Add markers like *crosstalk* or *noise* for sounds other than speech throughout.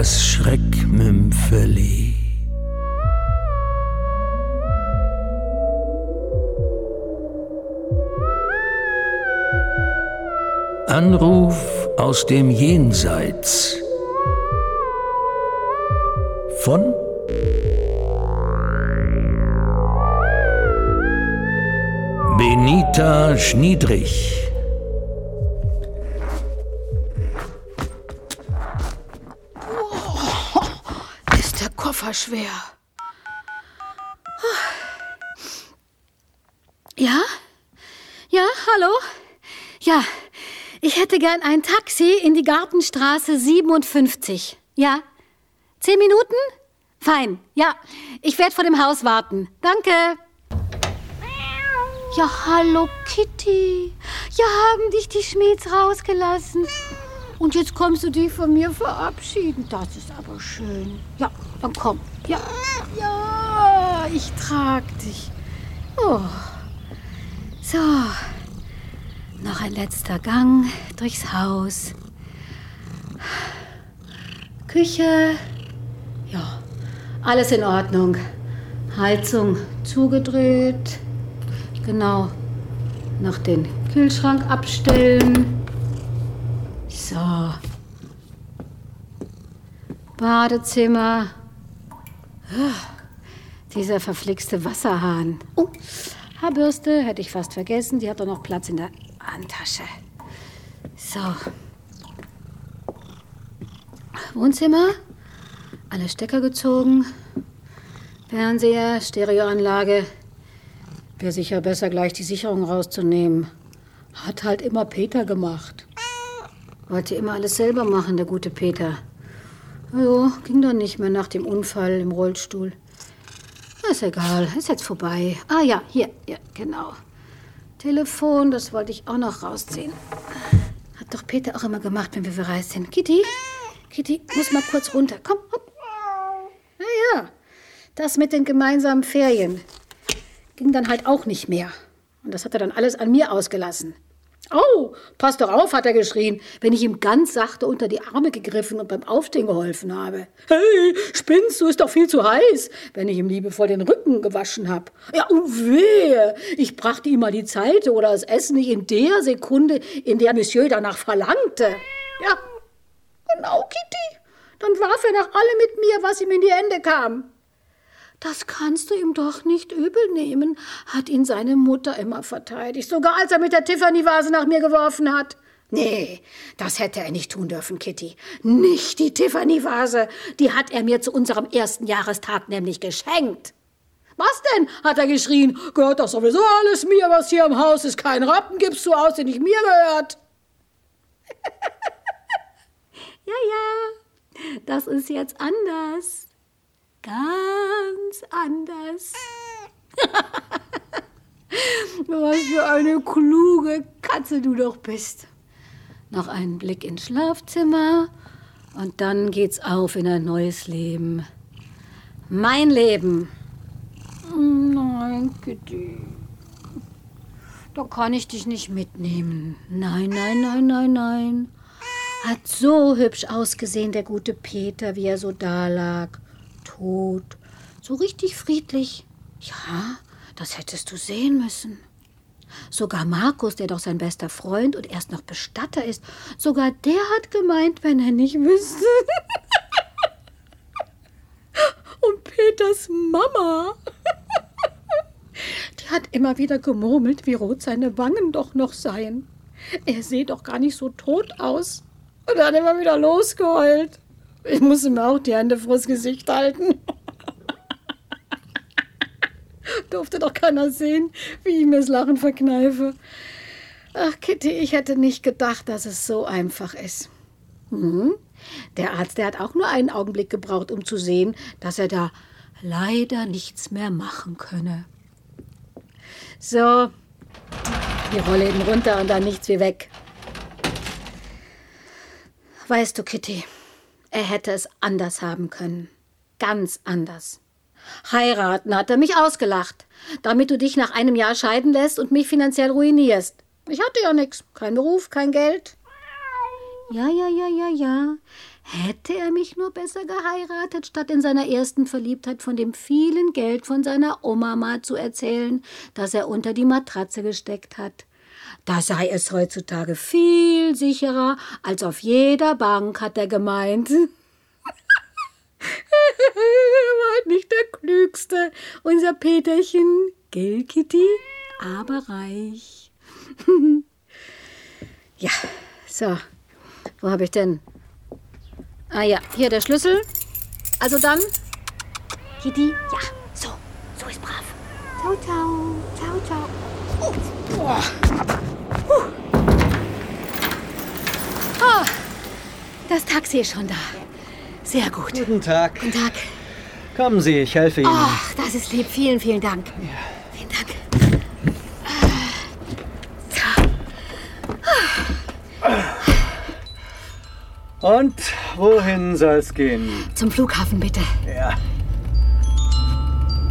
das Schreckmümpfeli. Anruf aus dem Jenseits von Benita Schniedrich. Schwer. Ja? Ja, hallo? Ja, ich hätte gern ein Taxi in die Gartenstraße 57. Ja? Zehn Minuten? Fein. Ja, ich werde vor dem Haus warten. Danke. Ja, hallo Kitty. Ja, haben dich die Schmieds rausgelassen. Und jetzt kommst du dich von mir verabschieden. Das ist aber schön. Ja, dann komm. Ja, ja, ich trag dich. Oh. So. Noch ein letzter Gang durchs Haus. Küche. Ja, alles in Ordnung. Heizung zugedreht. Genau. Noch den Kühlschrank abstellen. So. Badezimmer. Ah, Dieser verflixte Wasserhahn. Oh, Haarbürste hätte ich fast vergessen. Die hat doch noch Platz in der Handtasche. So. Wohnzimmer. Alle Stecker gezogen. Fernseher, Stereoanlage. Wäre sicher besser, gleich die Sicherung rauszunehmen. Hat halt immer Peter gemacht. Wollte immer alles selber machen, der gute Peter. Jo, ging dann nicht mehr nach dem Unfall im Rollstuhl. Ist egal, ist jetzt vorbei. Ah ja, hier, ja, genau. Telefon, das wollte ich auch noch rausziehen. Hat doch Peter auch immer gemacht, wenn wir verreist sind. Kitty, Kitty, muss mal kurz runter. Komm, hopp. Ja, ja, das mit den gemeinsamen Ferien ging dann halt auch nicht mehr. Und das hat er dann alles an mir ausgelassen. Oh, pass doch auf, hat er geschrien, wenn ich ihm ganz sachte unter die Arme gegriffen und beim Aufstehen geholfen habe. Hey, spinnst du, ist doch viel zu heiß, wenn ich ihm liebevoll den Rücken gewaschen habe. Ja, und wehe, ich brachte ihm mal die Zeit oder das Essen nicht in der Sekunde, in der Monsieur danach verlangte. Ja, genau, Kitty. Dann warf er nach allem mit mir, was ihm in die Hände kam. Das kannst du ihm doch nicht übel nehmen, hat ihn seine Mutter immer verteidigt, sogar als er mit der Tiffany-Vase nach mir geworfen hat. Nee, das hätte er nicht tun dürfen, Kitty. Nicht die Tiffany-Vase. Die hat er mir zu unserem ersten Jahrestag nämlich geschenkt. Was denn? hat er geschrien. Gehört doch sowieso alles mir, was hier im Haus ist. Kein Rappen gibst du aus, der nicht mir gehört. *laughs* ja, ja, das ist jetzt anders. Ganz anders. *laughs* Was für eine kluge Katze du doch bist. Noch einen Blick ins Schlafzimmer und dann geht's auf in ein neues Leben. Mein Leben. Nein, Kitty. Da kann ich dich nicht mitnehmen. Nein, nein, nein, nein, nein. Hat so hübsch ausgesehen, der gute Peter, wie er so dalag. Tot. So richtig friedlich. Ja, das hättest du sehen müssen. Sogar Markus, der doch sein bester Freund und erst noch Bestatter ist, sogar der hat gemeint, wenn er nicht wüsste. *laughs* und Peters Mama. *laughs* Die hat immer wieder gemurmelt, wie rot seine Wangen doch noch seien. Er sehe doch gar nicht so tot aus. Und dann immer wieder losgeheult. Ich musste mir auch die Hände vors Gesicht halten. Durfte doch keiner sehen, wie ich mir das Lachen verkneife. Ach, Kitty, ich hätte nicht gedacht, dass es so einfach ist. Mhm. Der Arzt, der hat auch nur einen Augenblick gebraucht, um zu sehen, dass er da leider nichts mehr machen könne. So, die Rolle eben runter und dann nichts wie weg. Weißt du, Kitty, er hätte es anders haben können. Ganz anders. Heiraten hat er mich ausgelacht, damit du dich nach einem Jahr scheiden lässt und mich finanziell ruinierst. Ich hatte ja nichts. Kein Beruf, kein Geld. Ja, ja, ja, ja, ja. Hätte er mich nur besser geheiratet, statt in seiner ersten Verliebtheit von dem vielen Geld von seiner Oma zu erzählen, das er unter die Matratze gesteckt hat. Da sei es heutzutage viel sicherer als auf jeder Bank, hat er gemeint. *laughs* er war nicht der Klügste, unser Peterchen. Gell, Kitty? Aber reich. *laughs* ja, so. Wo habe ich denn? Ah ja, hier der Schlüssel. Also dann. Kitty, ja, so, so ist brav. Ciao, ciao, ciao, ciao. Oh. Oh, das Taxi ist schon da. Sehr gut. Guten Tag. Guten Tag. Kommen Sie, ich helfe Ihnen. Ach, das ist lieb. Vielen, vielen Dank. Vielen Dank. Und wohin soll's gehen? Zum Flughafen, bitte. Ja.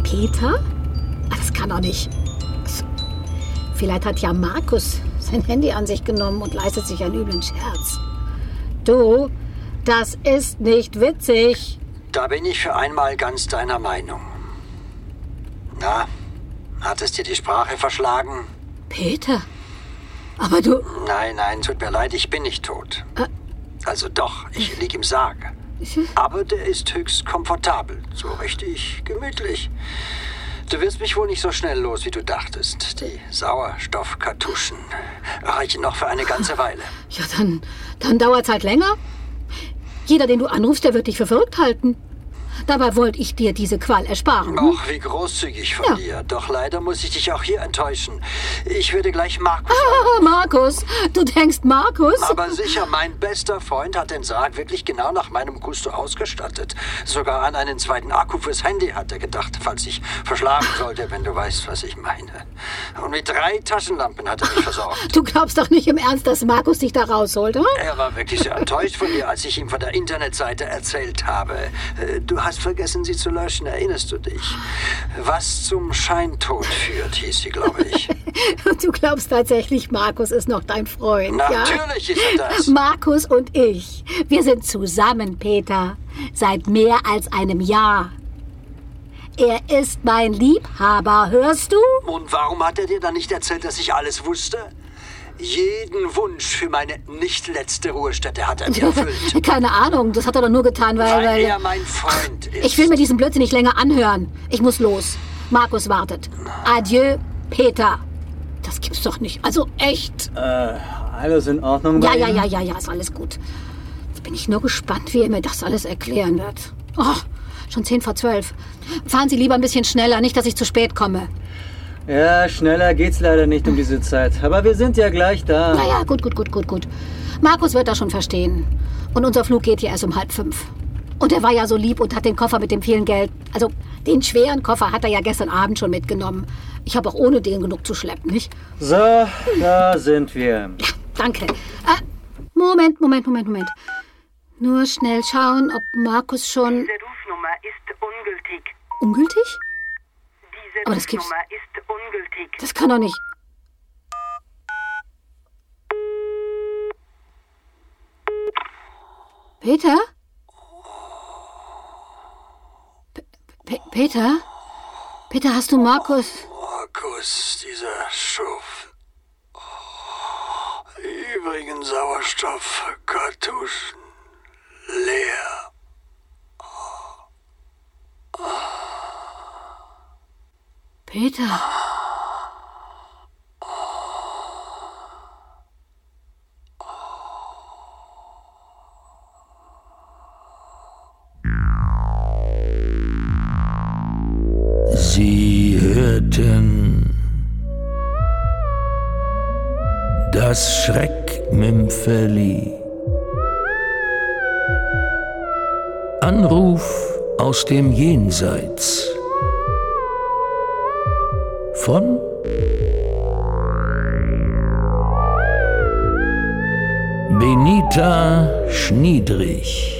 Peter? Ah, das kann doch nicht. Vielleicht hat ja Markus sein Handy an sich genommen und leistet sich einen üblen Scherz. Du, das ist nicht witzig. Da bin ich für einmal ganz deiner Meinung. Na, hat es dir die Sprache verschlagen? Peter? Aber du. Nein, nein, tut mir leid, ich bin nicht tot. Also doch, ich lieg im Sarg. Aber der ist höchst komfortabel, so richtig gemütlich. Du wirst mich wohl nicht so schnell los, wie du dachtest. Die Sauerstoffkartuschen reichen noch für eine ganze Weile. Ja, dann, dann dauert's halt länger. Jeder, den du anrufst, der wird dich für verrückt halten. Dabei wollte ich dir diese Qual ersparen. Och, wie großzügig von Ja. dir. Doch leider muss ich dich auch hier enttäuschen. Ich würde gleich Markus Ah, Markus, du denkst Markus? Aber sicher, mein bester Freund hat den Sarg wirklich genau nach meinem Gusto ausgestattet. Sogar an einen zweiten Akku fürs Handy hat er gedacht, falls ich verschlafen sollte, wenn du weißt, was ich meine. Und mit drei Taschenlampen hat er mich versorgt. Du glaubst doch nicht im Ernst, dass Markus dich da rausholt, oder? Er war wirklich sehr enttäuscht von dir, als ich ihm von der Internetseite erzählt habe. Äh, Du hast vergessen, sie zu löschen, erinnerst du dich? Was zum Scheintod führt, hieß sie, glaube ich. *laughs* Du glaubst tatsächlich, Markus ist noch dein Freund, ja? Natürlich ist er das. *laughs* Markus und ich, wir sind zusammen, Peter. Seit mehr als einem Jahr. Er ist mein Liebhaber, hörst du? Und warum hat er dir dann nicht erzählt, dass ich alles wusste? Jeden Wunsch für meine nicht letzte Ruhestätte hat er mir erfüllt. *laughs* Keine Ahnung, das hat er doch nur getan, weil... Weil weil er mein Freund ist. ich will mir diesen Blödsinn nicht länger anhören. Ich muss los. Markus wartet. Adieu, Peter. Das gibt's doch nicht. Also echt. Äh, alles in Ordnung? Ja, bei ja, ja, ja, ja, ist alles gut. Jetzt bin ich nur gespannt, wie er mir das alles erklären wird. Oh, schon zehn vor zwölf. Fahren Sie lieber ein bisschen schneller, nicht, dass ich zu spät komme. Ja, schneller geht's leider nicht um diese Zeit. Aber wir sind ja gleich da. Ja, ja, gut, gut, gut, gut, gut. Markus wird das schon verstehen. Und unser Flug geht hier erst um halb fünf. Und er war ja so lieb und hat den Koffer mit dem vielen Geld, also den schweren Koffer hat er ja gestern Abend schon mitgenommen. Ich habe auch ohne den genug zu schleppen, nicht? So, da sind wir. Ja, danke. Äh, Moment, Moment, Moment, Moment. Nur schnell schauen, ob Markus schon Diese Rufnummer ist ungültig. ungültig? Diese Aber das gibt's- Rufnummer ist ungültig. Das kann doch nicht. Peter? Pe Pe Peter? Peter, hast du Markus? Markus, dieser Schuft. Übrigen Sauerstoffkartuschen leer. Peter? Das Schreckmümpfeli. Anruf aus dem Jenseits von Benita Schniedrich.